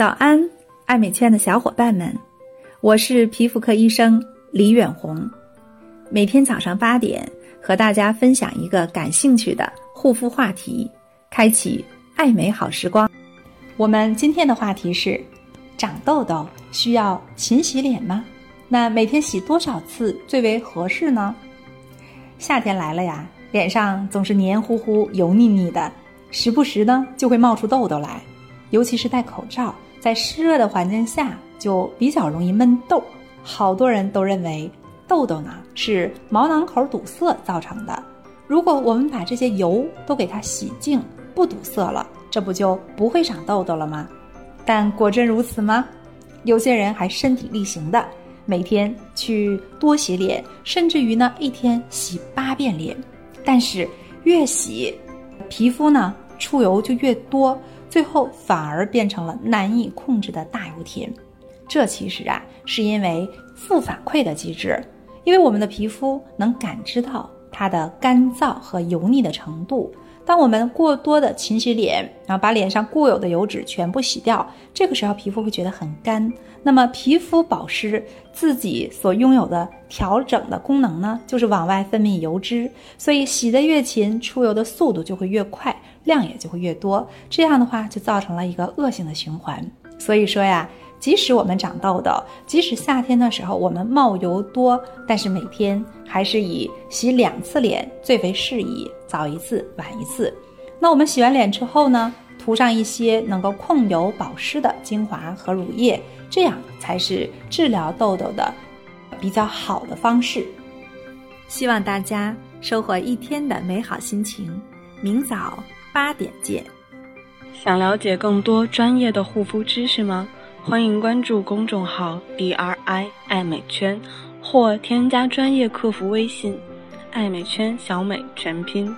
早安，爱美圈的小伙伴们，我是皮肤科医生李远红。每天早上八点，和大家分享一个感兴趣的护肤话题，开启爱美好时光。我们今天的话题是：长痘痘需要勤洗脸吗？那每天洗多少次最为合适呢？夏天来了呀，脸上总是黏糊糊、油腻腻的，时不时呢就会冒出痘痘来，尤其是戴口罩。在湿热的环境下，就比较容易闷痘。好多人都认为痘痘呢是毛囊口堵塞造成的。如果我们把这些油都给它洗净，不堵塞了，这不就不会长痘痘了吗？但果真如此吗？有些人还身体力行的，每天去多洗脸，甚至于呢一天洗八遍脸。但是越洗，皮肤呢出油就越多。最后反而变成了难以控制的大油田，这其实啊是因为负反馈的机制，因为我们的皮肤能感知到它的干燥和油腻的程度。当我们过多的勤洗脸，然后把脸上固有的油脂全部洗掉，这个时候皮肤会觉得很干。那么皮肤保湿自己所拥有的调整的功能呢，就是往外分泌油脂，所以洗得越勤，出油的速度就会越快。量也就会越多，这样的话就造成了一个恶性的循环。所以说呀，即使我们长痘痘，即使夏天的时候我们冒油多，但是每天还是以洗两次脸最为适宜，早一次晚一次。那我们洗完脸之后呢，涂上一些能够控油保湿的精华和乳液，这样才是治疗痘痘的比较好的方式。希望大家收获一天的美好心情。明早。八点见。想了解更多专业的护肤知识吗？欢迎关注公众号 “D R I 爱美圈”或添加专业客服微信“爱美圈小美”全拼。